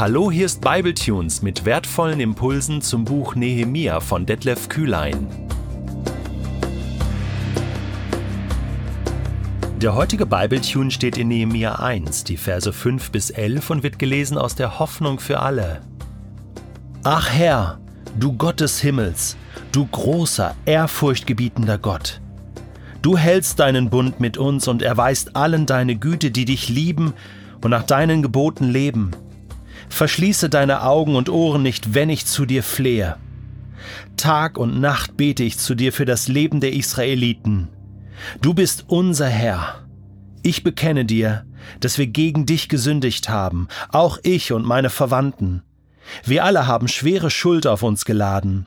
Hallo, hier ist Bibletunes mit wertvollen Impulsen zum Buch Nehemia von Detlef Kühlein. Der heutige Bibletune steht in Nehemia 1, die Verse 5 bis 11 und wird gelesen aus der Hoffnung für alle. Ach Herr, du Gott des Himmels, du großer, ehrfurchtgebietender Gott. Du hältst deinen Bund mit uns und erweist allen deine Güte, die dich lieben und nach deinen Geboten leben. Verschließe deine Augen und Ohren nicht, wenn ich zu dir flehe. Tag und Nacht bete ich zu dir für das Leben der Israeliten. Du bist unser Herr. Ich bekenne dir, dass wir gegen dich gesündigt haben, auch ich und meine Verwandten. Wir alle haben schwere Schuld auf uns geladen.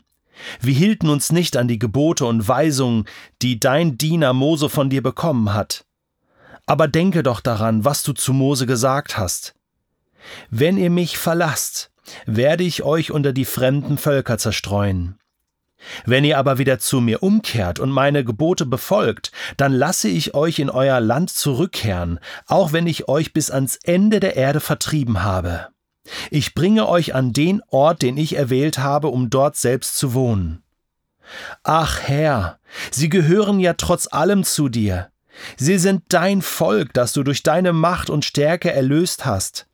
Wir hielten uns nicht an die Gebote und Weisungen, die dein Diener Mose von dir bekommen hat. Aber denke doch daran, was du zu Mose gesagt hast. Wenn ihr mich verlasst, werde ich euch unter die fremden Völker zerstreuen. Wenn ihr aber wieder zu mir umkehrt und meine Gebote befolgt, dann lasse ich euch in euer Land zurückkehren, auch wenn ich euch bis ans Ende der Erde vertrieben habe. Ich bringe euch an den Ort, den ich erwählt habe, um dort selbst zu wohnen. Ach Herr, sie gehören ja trotz allem zu dir. Sie sind dein Volk, das du durch deine Macht und Stärke erlöst hast.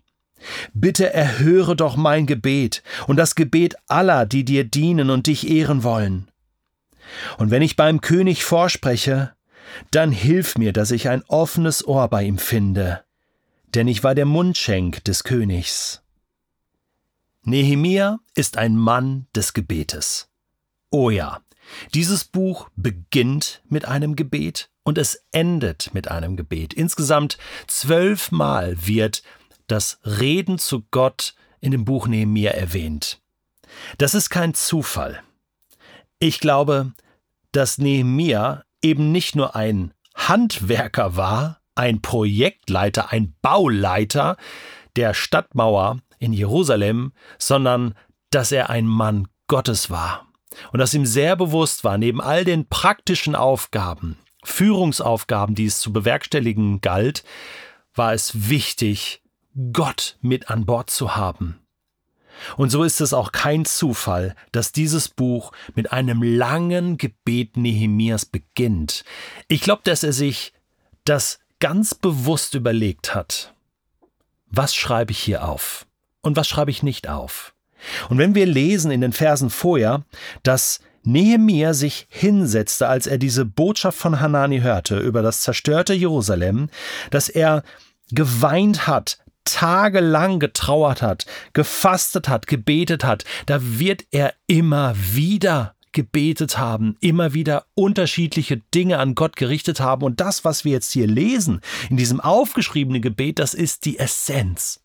Bitte erhöre doch mein Gebet und das Gebet aller, die dir dienen und dich ehren wollen. Und wenn ich beim König vorspreche, dann hilf mir, dass ich ein offenes Ohr bei ihm finde, denn ich war der Mundschenk des Königs. Nehemia ist ein Mann des Gebetes. Oh ja, dieses Buch beginnt mit einem Gebet und es endet mit einem Gebet. Insgesamt zwölfmal wird das Reden zu Gott in dem Buch Nehemia erwähnt. Das ist kein Zufall. Ich glaube, dass Nehemia eben nicht nur ein Handwerker war, ein Projektleiter, ein Bauleiter der Stadtmauer in Jerusalem, sondern dass er ein Mann Gottes war und dass ihm sehr bewusst war, neben all den praktischen Aufgaben, Führungsaufgaben, die es zu bewerkstelligen galt, war es wichtig, Gott mit an Bord zu haben. Und so ist es auch kein Zufall, dass dieses Buch mit einem langen Gebet Nehemias beginnt. Ich glaube, dass er sich das ganz bewusst überlegt hat. Was schreibe ich hier auf? Und was schreibe ich nicht auf? Und wenn wir lesen in den Versen vorher, dass Nehemia sich hinsetzte, als er diese Botschaft von Hanani hörte über das zerstörte Jerusalem, dass er geweint hat, tagelang getrauert hat, gefastet hat, gebetet hat, da wird er immer wieder gebetet haben, immer wieder unterschiedliche Dinge an Gott gerichtet haben. Und das, was wir jetzt hier lesen, in diesem aufgeschriebenen Gebet, das ist die Essenz.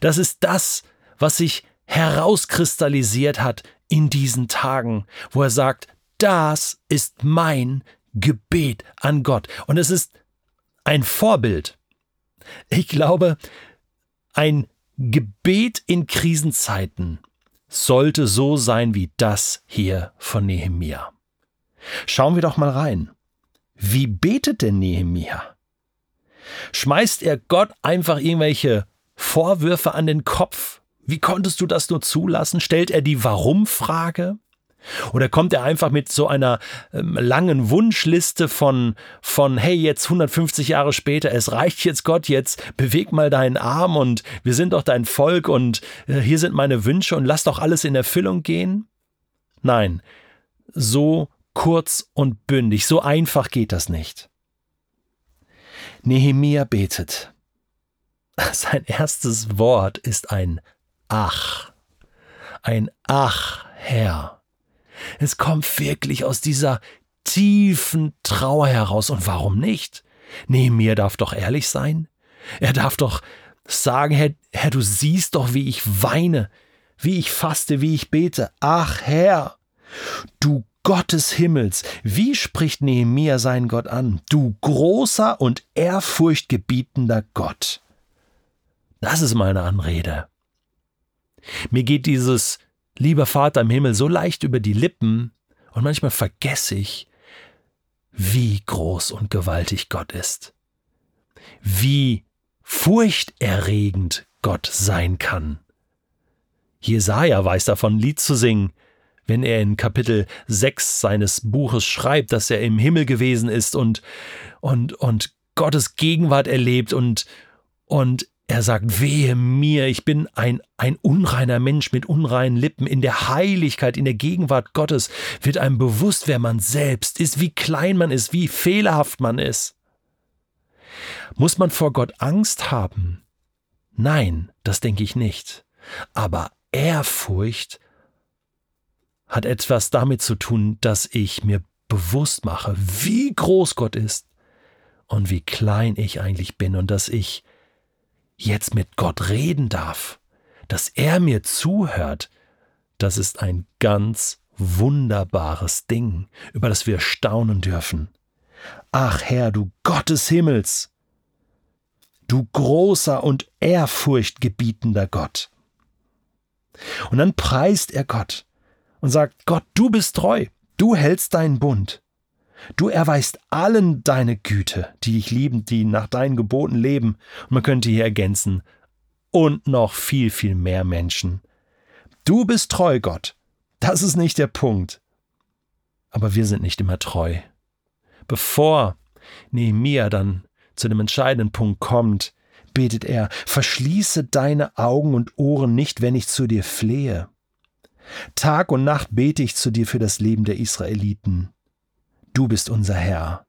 Das ist das, was sich herauskristallisiert hat in diesen Tagen, wo er sagt, das ist mein Gebet an Gott. Und es ist ein Vorbild. Ich glaube, ein Gebet in Krisenzeiten sollte so sein wie das hier von Nehemia. Schauen wir doch mal rein. Wie betet denn Nehemia? Schmeißt er Gott einfach irgendwelche Vorwürfe an den Kopf? Wie konntest du das nur zulassen? Stellt er die Warum-Frage? Oder kommt er einfach mit so einer ähm, langen Wunschliste von, von, hey, jetzt 150 Jahre später, es reicht jetzt Gott, jetzt beweg mal deinen Arm und wir sind doch dein Volk und äh, hier sind meine Wünsche und lass doch alles in Erfüllung gehen? Nein, so kurz und bündig, so einfach geht das nicht. Nehemia betet. Sein erstes Wort ist ein Ach. Ein Ach, Herr. Es kommt wirklich aus dieser tiefen Trauer heraus. Und warum nicht? Nehemiah darf doch ehrlich sein. Er darf doch sagen, Herr, Herr, du siehst doch, wie ich weine, wie ich faste, wie ich bete. Ach, Herr, du Gott des Himmels, wie spricht Nehemia seinen Gott an? Du großer und ehrfurchtgebietender Gott. Das ist meine Anrede. Mir geht dieses lieber Vater im Himmel so leicht über die Lippen und manchmal vergesse ich, wie groß und gewaltig Gott ist. Wie furchterregend Gott sein kann. Jesaja weiß davon, ein Lied zu singen, wenn er in Kapitel 6 seines Buches schreibt, dass er im Himmel gewesen ist und, und, und Gottes Gegenwart erlebt und, und er sagt, wehe mir, ich bin ein, ein unreiner Mensch mit unreinen Lippen. In der Heiligkeit, in der Gegenwart Gottes wird einem bewusst, wer man selbst ist, wie klein man ist, wie fehlerhaft man ist. Muss man vor Gott Angst haben? Nein, das denke ich nicht. Aber Ehrfurcht hat etwas damit zu tun, dass ich mir bewusst mache, wie groß Gott ist und wie klein ich eigentlich bin und dass ich jetzt mit Gott reden darf, dass er mir zuhört, das ist ein ganz wunderbares Ding, über das wir staunen dürfen. Ach Herr, du Gott des Himmels, du großer und ehrfurchtgebietender Gott. Und dann preist er Gott und sagt, Gott, du bist treu, du hältst deinen Bund. Du erweist allen deine Güte, die dich lieben, die nach deinen Geboten leben. Und man könnte hier ergänzen, und noch viel, viel mehr Menschen. Du bist treu, Gott. Das ist nicht der Punkt. Aber wir sind nicht immer treu. Bevor Nehemia dann zu dem entscheidenden Punkt kommt, betet er, verschließe deine Augen und Ohren nicht, wenn ich zu dir flehe. Tag und Nacht bete ich zu dir für das Leben der Israeliten. Du bist unser Herr.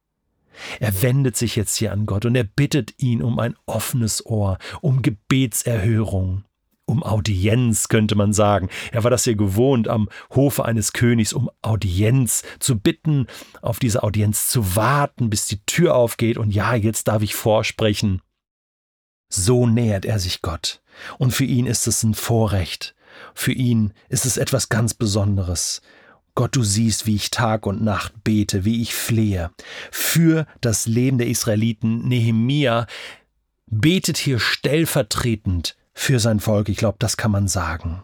Er wendet sich jetzt hier an Gott und er bittet ihn um ein offenes Ohr, um Gebetserhörung, um Audienz, könnte man sagen. Er war das hier gewohnt, am Hofe eines Königs um Audienz zu bitten, auf diese Audienz zu warten, bis die Tür aufgeht und ja, jetzt darf ich vorsprechen. So nähert er sich Gott. Und für ihn ist es ein Vorrecht. Für ihn ist es etwas ganz Besonderes. Gott, du siehst, wie ich Tag und Nacht bete, wie ich flehe. Für das Leben der Israeliten, Nehemia betet hier stellvertretend für sein Volk. Ich glaube, das kann man sagen.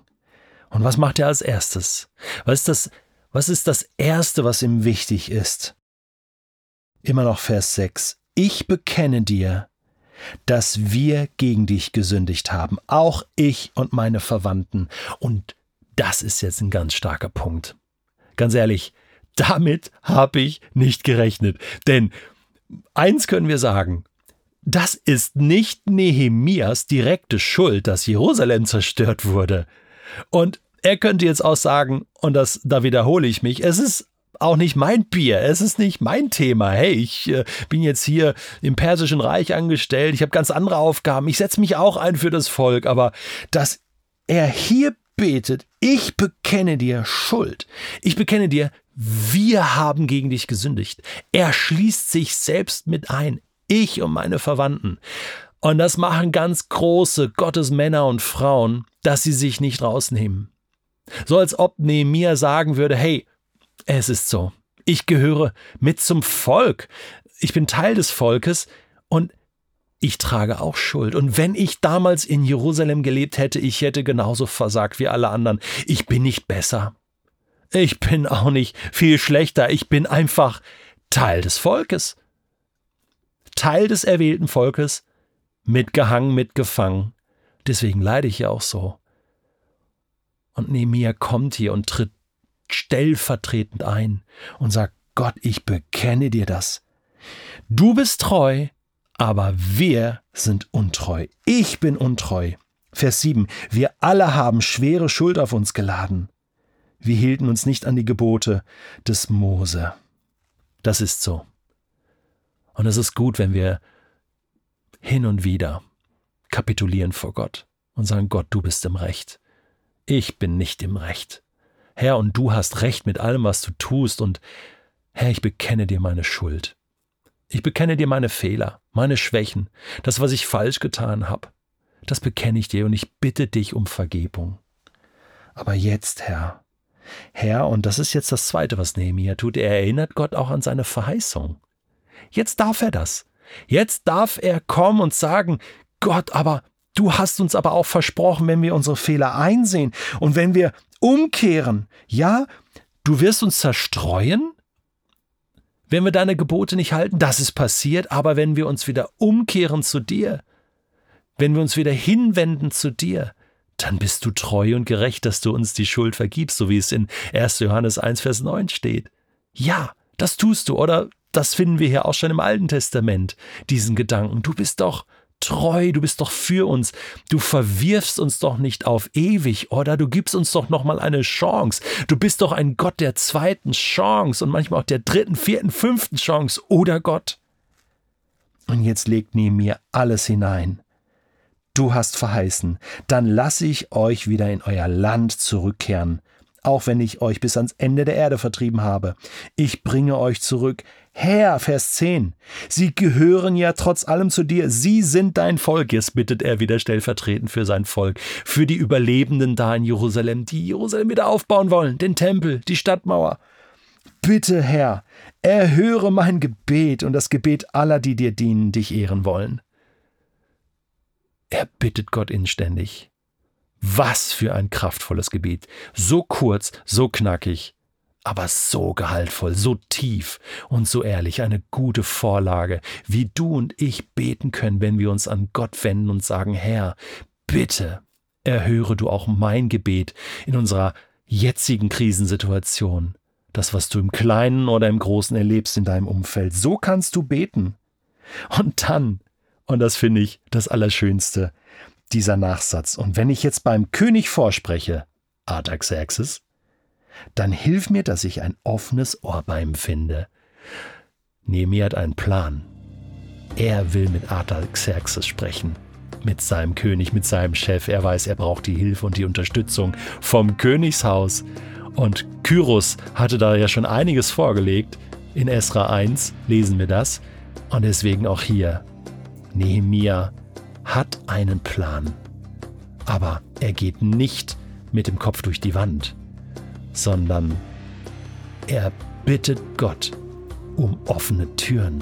Und was macht er als erstes? Was ist das, was ist das Erste, was ihm wichtig ist? Immer noch Vers 6. Ich bekenne dir, dass wir gegen dich gesündigt haben, auch ich und meine Verwandten. Und das ist jetzt ein ganz starker Punkt. Ganz ehrlich, damit habe ich nicht gerechnet. Denn eins können wir sagen, das ist nicht Nehemias direkte Schuld, dass Jerusalem zerstört wurde. Und er könnte jetzt auch sagen, und das, da wiederhole ich mich, es ist auch nicht mein Bier, es ist nicht mein Thema. Hey, ich äh, bin jetzt hier im Persischen Reich angestellt, ich habe ganz andere Aufgaben, ich setze mich auch ein für das Volk, aber dass er hier betet, ich bekenne dir Schuld, ich bekenne dir, wir haben gegen dich gesündigt. Er schließt sich selbst mit ein, ich und meine Verwandten. Und das machen ganz große Gottesmänner und Frauen, dass sie sich nicht rausnehmen. So als ob Nehemiah sagen würde, hey, es ist so. Ich gehöre mit zum Volk. Ich bin Teil des Volkes und ich trage auch Schuld. Und wenn ich damals in Jerusalem gelebt hätte, ich hätte genauso versagt wie alle anderen. Ich bin nicht besser. Ich bin auch nicht viel schlechter. Ich bin einfach Teil des Volkes. Teil des erwählten Volkes, mitgehangen, mitgefangen. Deswegen leide ich ja auch so. Und Nehemiah kommt hier und tritt stellvertretend ein und sagt, Gott, ich bekenne dir das. Du bist treu, aber wir sind untreu. Ich bin untreu. Vers 7. Wir alle haben schwere Schuld auf uns geladen. Wir hielten uns nicht an die Gebote des Mose. Das ist so. Und es ist gut, wenn wir hin und wieder kapitulieren vor Gott und sagen, Gott, du bist im Recht. Ich bin nicht im Recht. Herr, und du hast recht mit allem, was du tust, und Herr, ich bekenne dir meine Schuld. Ich bekenne dir meine Fehler, meine Schwächen, das, was ich falsch getan habe. Das bekenne ich dir und ich bitte dich um Vergebung. Aber jetzt, Herr, Herr, und das ist jetzt das Zweite, was Nehemiah tut, er erinnert Gott auch an seine Verheißung. Jetzt darf er das. Jetzt darf er kommen und sagen, Gott, aber du hast uns aber auch versprochen, wenn wir unsere Fehler einsehen und wenn wir umkehren. Ja, du wirst uns zerstreuen, wenn wir deine Gebote nicht halten. Das ist passiert, aber wenn wir uns wieder umkehren zu dir, wenn wir uns wieder hinwenden zu dir, dann bist du treu und gerecht, dass du uns die Schuld vergibst, so wie es in 1. Johannes 1, Vers 9 steht. Ja, das tust du, oder das finden wir hier auch schon im Alten Testament, diesen Gedanken. Du bist doch treu, du bist doch für uns. Du verwirfst uns doch nicht auf ewig, oder? Du gibst uns doch nochmal eine Chance. Du bist doch ein Gott der zweiten Chance und manchmal auch der dritten, vierten, fünften Chance, oder Gott? Und jetzt legt mir alles hinein. Du hast verheißen, dann lasse ich euch wieder in euer Land zurückkehren, auch wenn ich euch bis ans Ende der Erde vertrieben habe. Ich bringe euch zurück. Herr, Vers 10. Sie gehören ja trotz allem zu dir. Sie sind dein Volk. Jetzt bittet er wieder stellvertretend für sein Volk, für die Überlebenden da in Jerusalem, die Jerusalem wieder aufbauen wollen, den Tempel, die Stadtmauer. Bitte, Herr, erhöre mein Gebet und das Gebet aller, die dir dienen, dich ehren wollen. Er bittet Gott inständig. Was für ein kraftvolles Gebet. So kurz, so knackig, aber so gehaltvoll, so tief und so ehrlich. Eine gute Vorlage, wie du und ich beten können, wenn wir uns an Gott wenden und sagen, Herr, bitte erhöre du auch mein Gebet in unserer jetzigen Krisensituation. Das, was du im Kleinen oder im Großen erlebst in deinem Umfeld. So kannst du beten. Und dann, und das finde ich das Allerschönste, dieser Nachsatz. Und wenn ich jetzt beim König vorspreche, Artaxerxes, dann hilf mir, dass ich ein offenes Ohr bei ihm finde. Nehemiah hat einen Plan. Er will mit Artaxerxes sprechen. Mit seinem König, mit seinem Chef. Er weiß, er braucht die Hilfe und die Unterstützung vom Königshaus. Und Kyros hatte da ja schon einiges vorgelegt. In Esra 1 lesen wir das. Und deswegen auch hier. Nehemiah hat einen Plan. Aber er geht nicht mit dem Kopf durch die Wand, sondern er bittet Gott um offene Türen.